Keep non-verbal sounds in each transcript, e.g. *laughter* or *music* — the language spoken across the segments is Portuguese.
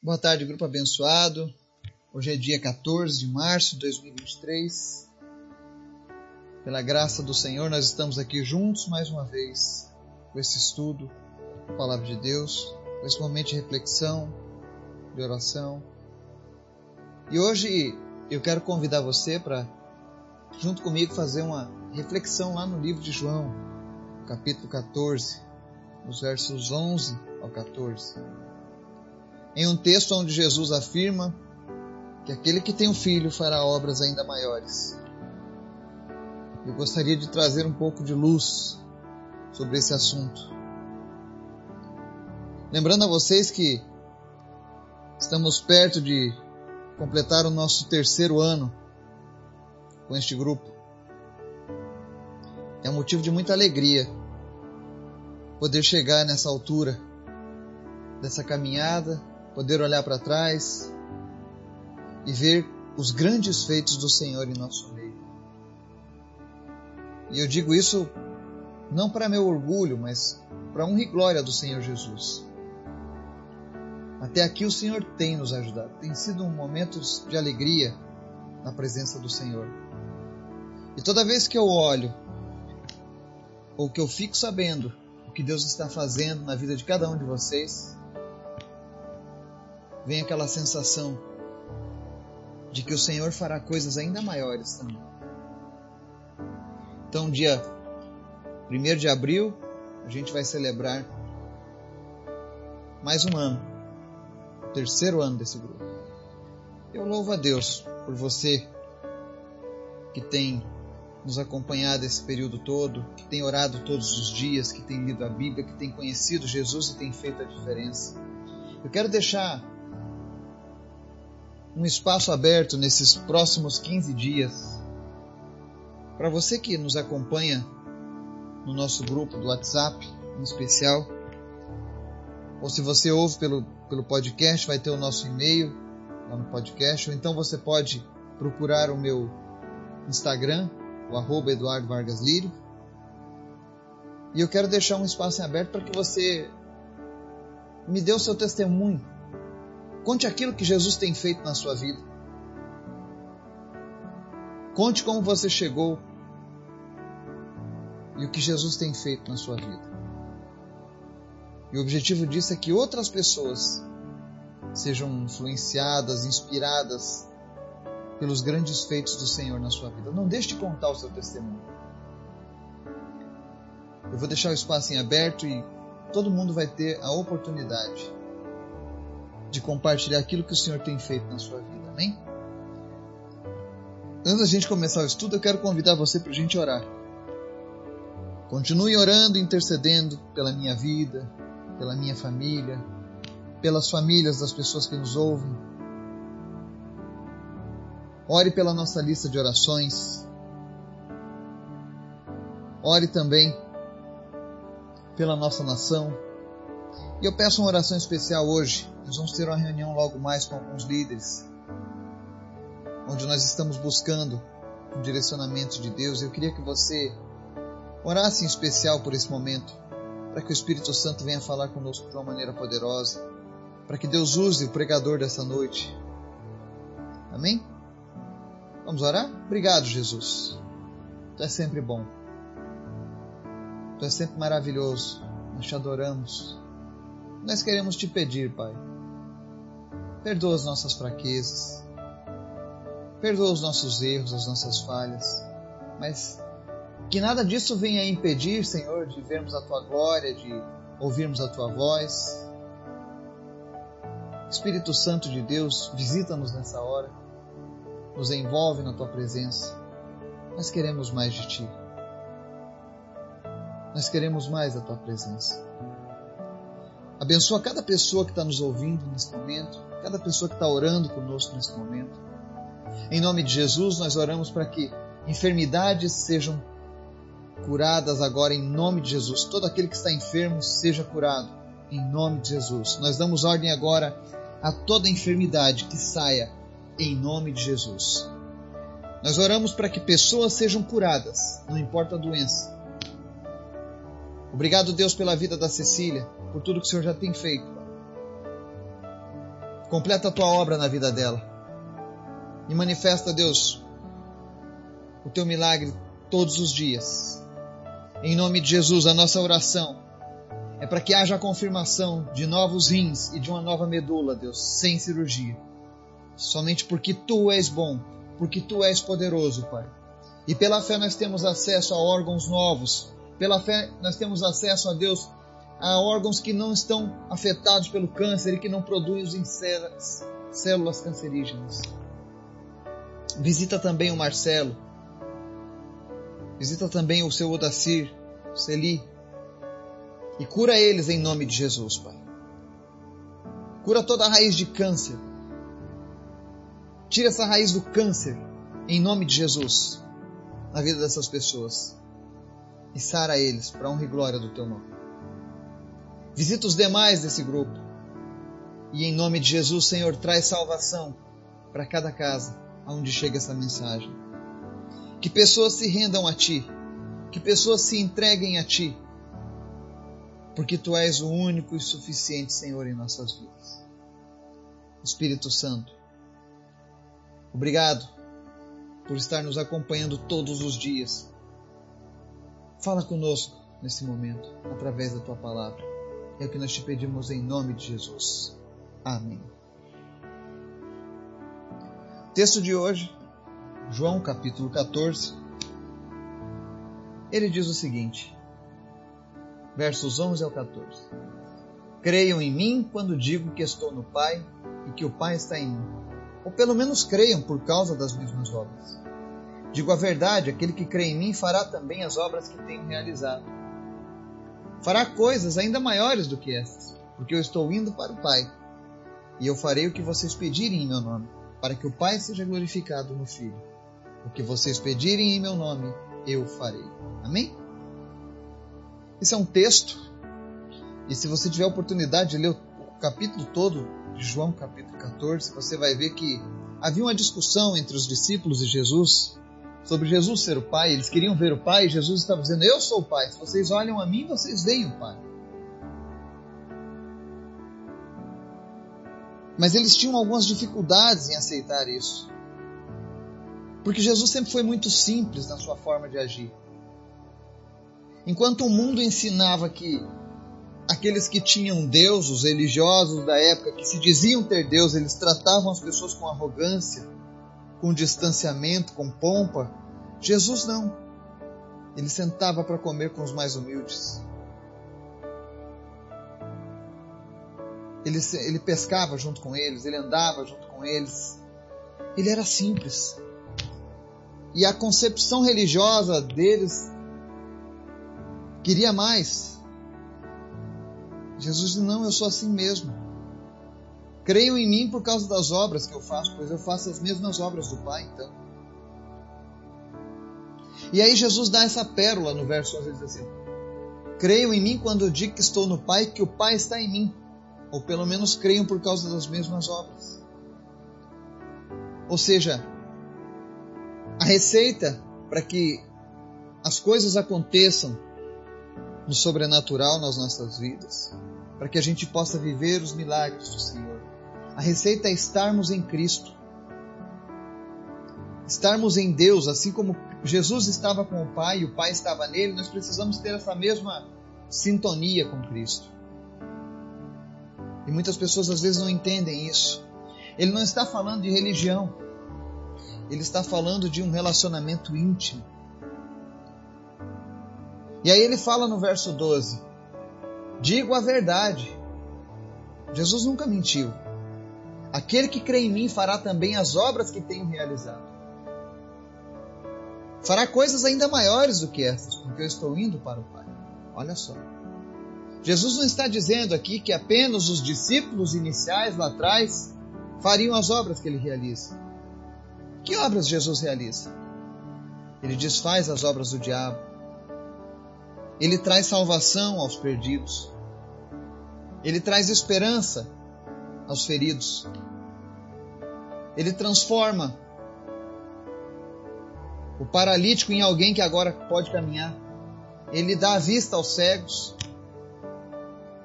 Boa tarde, grupo abençoado. Hoje é dia 14 de março de 2023. Pela graça do Senhor, nós estamos aqui juntos mais uma vez com esse estudo da Palavra de Deus, com esse momento de reflexão, de oração. E hoje eu quero convidar você para, junto comigo, fazer uma reflexão lá no livro de João, capítulo 14, nos versos 11 ao 14 em um texto onde Jesus afirma que aquele que tem um filho fará obras ainda maiores. Eu gostaria de trazer um pouco de luz sobre esse assunto. Lembrando a vocês que estamos perto de completar o nosso terceiro ano com este grupo. É um motivo de muita alegria poder chegar nessa altura dessa caminhada poder olhar para trás e ver os grandes feitos do Senhor em nosso meio. E eu digo isso não para meu orgulho, mas para honra e glória do Senhor Jesus. Até aqui o Senhor tem nos ajudado. Tem sido um momento de alegria na presença do Senhor. E toda vez que eu olho, ou que eu fico sabendo o que Deus está fazendo na vida de cada um de vocês, vem aquela sensação de que o Senhor fará coisas ainda maiores também. Então, dia 1 de abril, a gente vai celebrar mais um ano, terceiro ano desse grupo. Eu louvo a Deus por você que tem nos acompanhado esse período todo, que tem orado todos os dias, que tem lido a Bíblia, que tem conhecido Jesus e tem feito a diferença. Eu quero deixar um espaço aberto nesses próximos 15 dias. Para você que nos acompanha no nosso grupo do WhatsApp, em especial, ou se você ouve pelo, pelo podcast, vai ter o nosso e-mail lá no podcast, ou então você pode procurar o meu Instagram, o arroba Eduardo Vargas Lírio. E eu quero deixar um espaço aberto para que você me dê o seu testemunho Conte aquilo que Jesus tem feito na sua vida. Conte como você chegou e o que Jesus tem feito na sua vida. E o objetivo disso é que outras pessoas sejam influenciadas, inspiradas pelos grandes feitos do Senhor na sua vida. Não deixe de contar o seu testemunho. Eu vou deixar o espaço em aberto e todo mundo vai ter a oportunidade de compartilhar aquilo que o Senhor tem feito na sua vida. Amém? Antes da gente começar o estudo, eu quero convidar você para a gente orar. Continue orando e intercedendo pela minha vida, pela minha família, pelas famílias das pessoas que nos ouvem. Ore pela nossa lista de orações. Ore também pela nossa nação. E eu peço uma oração especial hoje nós vamos ter uma reunião logo mais com alguns líderes, onde nós estamos buscando o direcionamento de Deus. Eu queria que você orasse em especial por esse momento, para que o Espírito Santo venha falar conosco de uma maneira poderosa, para que Deus use o pregador dessa noite. Amém? Vamos orar? Obrigado, Jesus. Tu és sempre bom. Tu és sempre maravilhoso. Nós te adoramos. Nós queremos te pedir, Pai, Perdoa as nossas fraquezas. Perdoa os nossos erros, as nossas falhas. Mas que nada disso venha impedir, Senhor, de vermos a tua glória, de ouvirmos a tua voz. Espírito Santo de Deus, visita-nos nessa hora. Nos envolve na tua presença. Nós queremos mais de ti. Nós queremos mais da tua presença. Abençoa cada pessoa que está nos ouvindo nesse momento cada pessoa que está orando conosco nesse momento. Em nome de Jesus, nós oramos para que enfermidades sejam curadas agora em nome de Jesus. Todo aquele que está enfermo seja curado em nome de Jesus. Nós damos ordem agora a toda enfermidade que saia em nome de Jesus. Nós oramos para que pessoas sejam curadas, não importa a doença. Obrigado, Deus, pela vida da Cecília, por tudo que o Senhor já tem feito. Completa a tua obra na vida dela. E manifesta, Deus, o teu milagre todos os dias. Em nome de Jesus, a nossa oração é para que haja a confirmação de novos rins e de uma nova medula, Deus, sem cirurgia. Somente porque tu és bom, porque tu és poderoso, Pai. E pela fé nós temos acesso a órgãos novos. Pela fé nós temos acesso a Deus a órgãos que não estão afetados pelo câncer e que não produzem células cancerígenas. Visita também o Marcelo. Visita também o seu Odacir, o Celi. E cura eles em nome de Jesus, Pai. Cura toda a raiz de câncer. Tira essa raiz do câncer em nome de Jesus na vida dessas pessoas. E sara eles para honra e glória do teu nome. Visita os demais desse grupo. E em nome de Jesus, Senhor, traz salvação para cada casa aonde chega essa mensagem. Que pessoas se rendam a Ti, que pessoas se entreguem a Ti, porque Tu és o único e suficiente Senhor em nossas vidas. Espírito Santo, obrigado por estar nos acompanhando todos os dias. Fala conosco nesse momento, através da Tua palavra. É o que nós te pedimos em nome de Jesus. Amém. Texto de hoje, João capítulo 14. Ele diz o seguinte, versos 11 ao 14: Creiam em mim quando digo que estou no Pai e que o Pai está em mim. Ou pelo menos creiam por causa das mesmas obras. Digo a verdade: aquele que crê em mim fará também as obras que tenho realizado. Fará coisas ainda maiores do que estas, porque eu estou indo para o Pai. E eu farei o que vocês pedirem em meu nome para que o Pai seja glorificado no Filho. O que vocês pedirem em meu nome, eu farei. Amém? Esse é um texto, e se você tiver a oportunidade de ler o capítulo todo de João, capítulo 14, você vai ver que havia uma discussão entre os discípulos e Jesus sobre Jesus ser o Pai. Eles queriam ver o Pai, e Jesus estava dizendo: Eu sou o Pai. Se vocês olham a mim, vocês veem o Pai. Mas eles tinham algumas dificuldades em aceitar isso. Porque Jesus sempre foi muito simples na sua forma de agir. Enquanto o mundo ensinava que aqueles que tinham Deus, os religiosos da época, que se diziam ter Deus, eles tratavam as pessoas com arrogância, com distanciamento, com pompa, Jesus não. Ele sentava para comer com os mais humildes. Ele, ele pescava junto com eles, ele andava junto com eles. Ele era simples. E a concepção religiosa deles queria mais. Jesus disse: Não, eu sou assim mesmo. Creiam em mim por causa das obras que eu faço, pois eu faço as mesmas obras do Pai, então. E aí Jesus dá essa pérola no verso 11, ele diz assim: Creiam em mim quando eu digo que estou no Pai, que o Pai está em mim ou pelo menos creiam por causa das mesmas obras. Ou seja, a receita para que as coisas aconteçam no sobrenatural nas nossas vidas, para que a gente possa viver os milagres do Senhor. A receita é estarmos em Cristo. Estarmos em Deus, assim como Jesus estava com o Pai e o Pai estava nele, nós precisamos ter essa mesma sintonia com Cristo. E muitas pessoas às vezes não entendem isso. Ele não está falando de religião. Ele está falando de um relacionamento íntimo. E aí ele fala no verso 12: Digo a verdade. Jesus nunca mentiu. Aquele que crê em mim fará também as obras que tenho realizado. Fará coisas ainda maiores do que essas, porque eu estou indo para o Pai. Olha só. Jesus não está dizendo aqui que apenas os discípulos iniciais lá atrás fariam as obras que ele realiza. Que obras Jesus realiza? Ele desfaz as obras do diabo. Ele traz salvação aos perdidos. Ele traz esperança aos feridos. Ele transforma o paralítico em alguém que agora pode caminhar. Ele dá a vista aos cegos.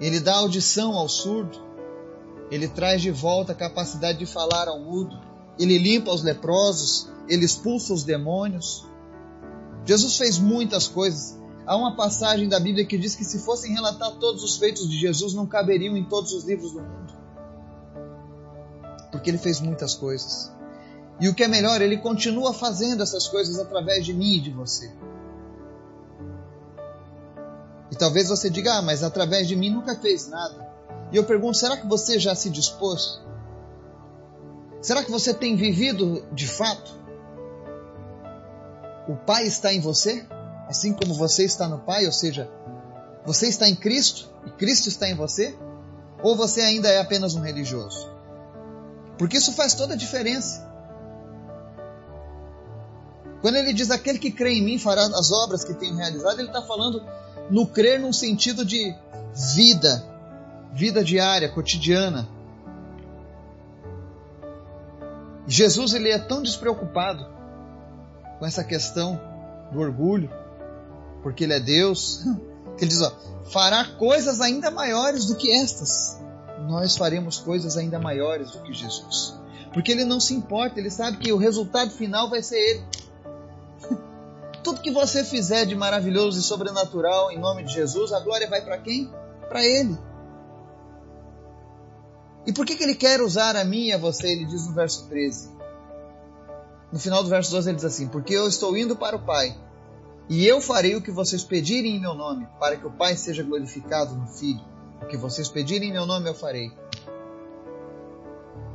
Ele dá audição ao surdo. Ele traz de volta a capacidade de falar ao mudo. Ele limpa os leprosos. Ele expulsa os demônios. Jesus fez muitas coisas. Há uma passagem da Bíblia que diz que se fossem relatar todos os feitos de Jesus, não caberiam em todos os livros do mundo. Porque ele fez muitas coisas. E o que é melhor, ele continua fazendo essas coisas através de mim e de você. E talvez você diga, ah, mas através de mim nunca fez nada. E eu pergunto, será que você já se dispôs? Será que você tem vivido de fato? O Pai está em você, assim como você está no Pai, ou seja, você está em Cristo e Cristo está em você? Ou você ainda é apenas um religioso? Porque isso faz toda a diferença. Quando ele diz aquele que crê em mim fará as obras que tenho realizado, ele está falando no crer num sentido de vida, vida diária, cotidiana. Jesus ele é tão despreocupado com essa questão do orgulho, porque ele é Deus, *laughs* que ele diz, ó, fará coisas ainda maiores do que estas. Nós faremos coisas ainda maiores do que Jesus. Porque ele não se importa, ele sabe que o resultado final vai ser ele. *laughs* Tudo que você fizer de maravilhoso e sobrenatural em nome de Jesus, a glória vai para quem? Para Ele. E por que, que Ele quer usar a mim e a você? Ele diz no verso 13. No final do verso 12 ele diz assim: Porque eu estou indo para o Pai, e eu farei o que vocês pedirem em meu nome, para que o Pai seja glorificado no Filho. O que vocês pedirem em meu nome eu farei.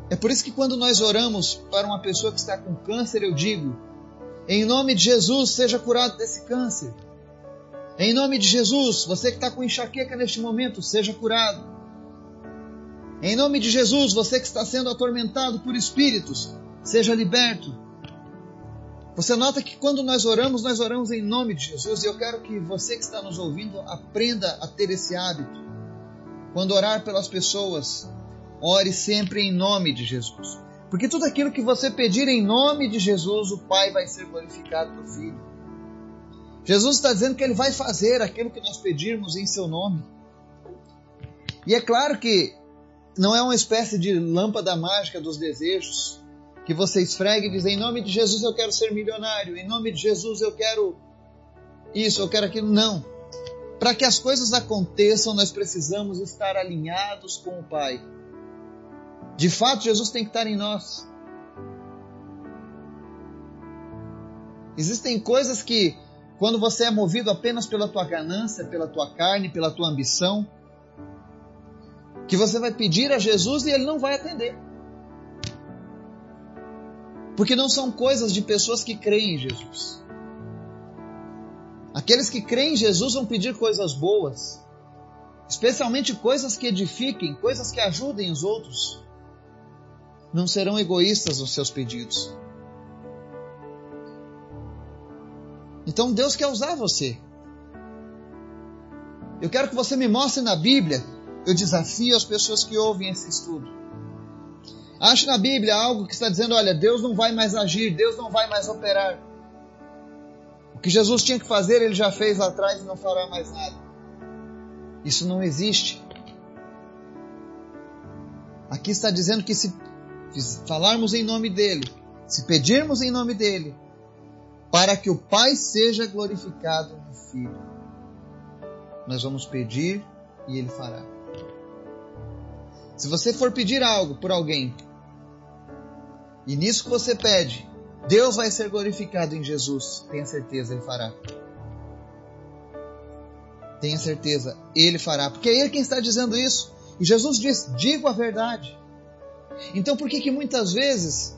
É por isso que quando nós oramos para uma pessoa que está com câncer, eu digo: em nome de Jesus, seja curado desse câncer. Em nome de Jesus, você que está com enxaqueca neste momento, seja curado. Em nome de Jesus, você que está sendo atormentado por espíritos, seja liberto. Você nota que quando nós oramos, nós oramos em nome de Jesus, e eu quero que você que está nos ouvindo aprenda a ter esse hábito. Quando orar pelas pessoas, ore sempre em nome de Jesus. Porque tudo aquilo que você pedir em nome de Jesus, o Pai vai ser glorificado no Filho. Jesus está dizendo que Ele vai fazer aquilo que nós pedirmos em Seu nome. E é claro que não é uma espécie de lâmpada mágica dos desejos que você esfrega e diz: em nome de Jesus eu quero ser milionário, em nome de Jesus eu quero isso, eu quero aquilo. Não. Para que as coisas aconteçam, nós precisamos estar alinhados com o Pai. De fato, Jesus tem que estar em nós. Existem coisas que, quando você é movido apenas pela tua ganância, pela tua carne, pela tua ambição, que você vai pedir a Jesus e ele não vai atender. Porque não são coisas de pessoas que creem em Jesus. Aqueles que creem em Jesus vão pedir coisas boas, especialmente coisas que edifiquem, coisas que ajudem os outros não serão egoístas nos seus pedidos. Então Deus quer usar você. Eu quero que você me mostre na Bíblia. Eu desafio as pessoas que ouvem esse estudo. Ache na Bíblia algo que está dizendo: olha, Deus não vai mais agir, Deus não vai mais operar. Que Jesus tinha que fazer, ele já fez lá atrás e não fará mais nada. Isso não existe. Aqui está dizendo que se falarmos em nome dele, se pedirmos em nome dele, para que o Pai seja glorificado no Filho, nós vamos pedir e ele fará. Se você for pedir algo por alguém, e nisso que você pede, Deus vai ser glorificado em Jesus, tenha certeza, ele fará. Tenha certeza, ele fará, porque é ele quem está dizendo isso. E Jesus diz: digo a verdade. Então por que que muitas vezes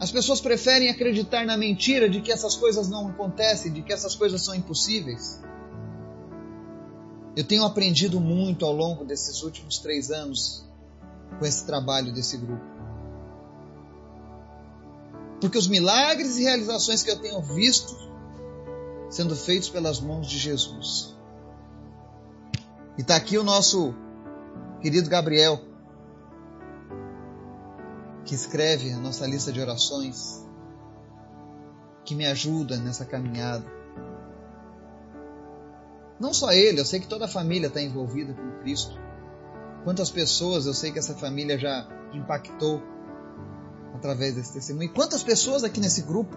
as pessoas preferem acreditar na mentira de que essas coisas não acontecem, de que essas coisas são impossíveis? Eu tenho aprendido muito ao longo desses últimos três anos com esse trabalho desse grupo. Porque os milagres e realizações que eu tenho visto sendo feitos pelas mãos de Jesus. E está aqui o nosso querido Gabriel que escreve a nossa lista de orações, que me ajuda nessa caminhada. Não só ele, eu sei que toda a família está envolvida com Cristo. Quantas pessoas eu sei que essa família já impactou através desse testemunho. Quantas pessoas aqui nesse grupo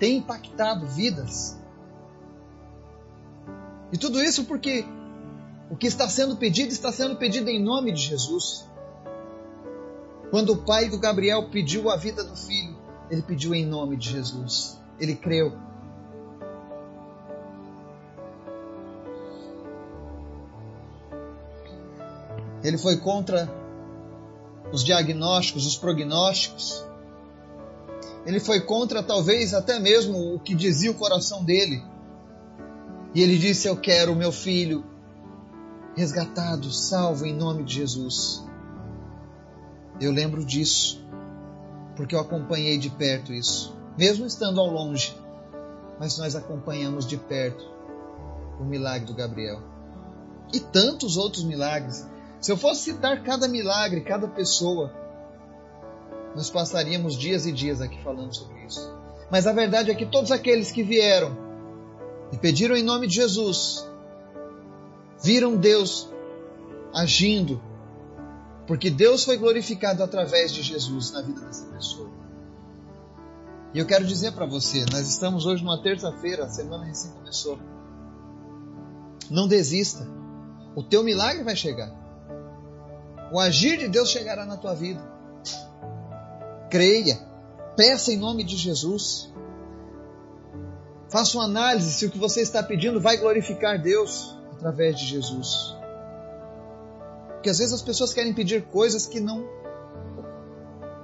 têm impactado vidas? E tudo isso porque o que está sendo pedido está sendo pedido em nome de Jesus. Quando o pai do Gabriel pediu a vida do filho, ele pediu em nome de Jesus. Ele creu. Ele foi contra os diagnósticos, os prognósticos. Ele foi contra talvez até mesmo o que dizia o coração dele. E ele disse: Eu quero o meu filho resgatado, salvo em nome de Jesus. Eu lembro disso, porque eu acompanhei de perto isso, mesmo estando ao longe, mas nós acompanhamos de perto o milagre do Gabriel e tantos outros milagres. Se eu fosse citar cada milagre, cada pessoa, nós passaríamos dias e dias aqui falando sobre isso. Mas a verdade é que todos aqueles que vieram e pediram em nome de Jesus, viram Deus agindo porque Deus foi glorificado através de Jesus na vida dessa pessoa. E eu quero dizer para você, nós estamos hoje numa terça-feira, a semana recém começou. Não desista. O teu milagre vai chegar. O agir de Deus chegará na tua vida. Creia. Peça em nome de Jesus. Faça uma análise se o que você está pedindo vai glorificar Deus através de Jesus. Porque às vezes as pessoas querem pedir coisas que não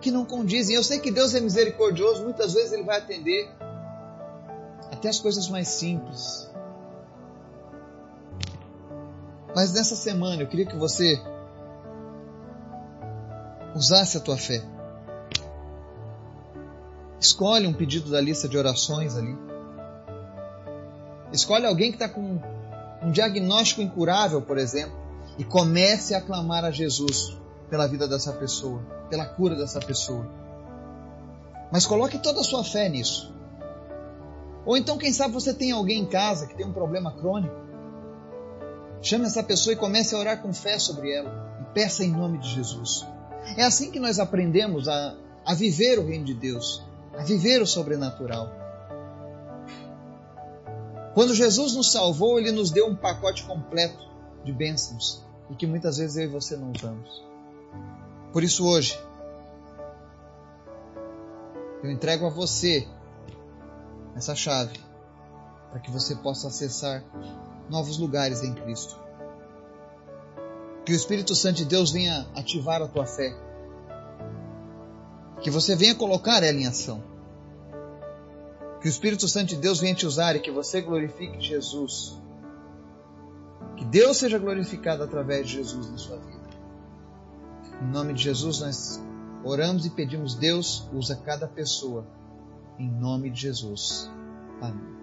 que não condizem. Eu sei que Deus é misericordioso, muitas vezes ele vai atender até as coisas mais simples. Mas nessa semana eu queria que você usasse a tua fé. Escolhe um pedido da lista de orações ali. Escolhe alguém que está com um diagnóstico incurável, por exemplo e comece a clamar a Jesus pela vida dessa pessoa, pela cura dessa pessoa. Mas coloque toda a sua fé nisso. Ou então, quem sabe você tem alguém em casa que tem um problema crônico. Chame essa pessoa e comece a orar com fé sobre ela e peça em nome de Jesus. É assim que nós aprendemos a, a viver o reino de Deus, a viver o sobrenatural. Quando Jesus nos salvou, ele nos deu um pacote completo de bênçãos e que muitas vezes eu e você não usamos. Por isso hoje, eu entrego a você essa chave para que você possa acessar novos lugares em Cristo. Que o Espírito Santo de Deus venha ativar a tua fé. Que você venha colocar ela em ação. Que o Espírito Santo de Deus venha te usar e que você glorifique Jesus que Deus seja glorificado através de Jesus na sua vida. Em nome de Jesus, nós oramos e pedimos, Deus usa cada pessoa. Em nome de Jesus. Amém.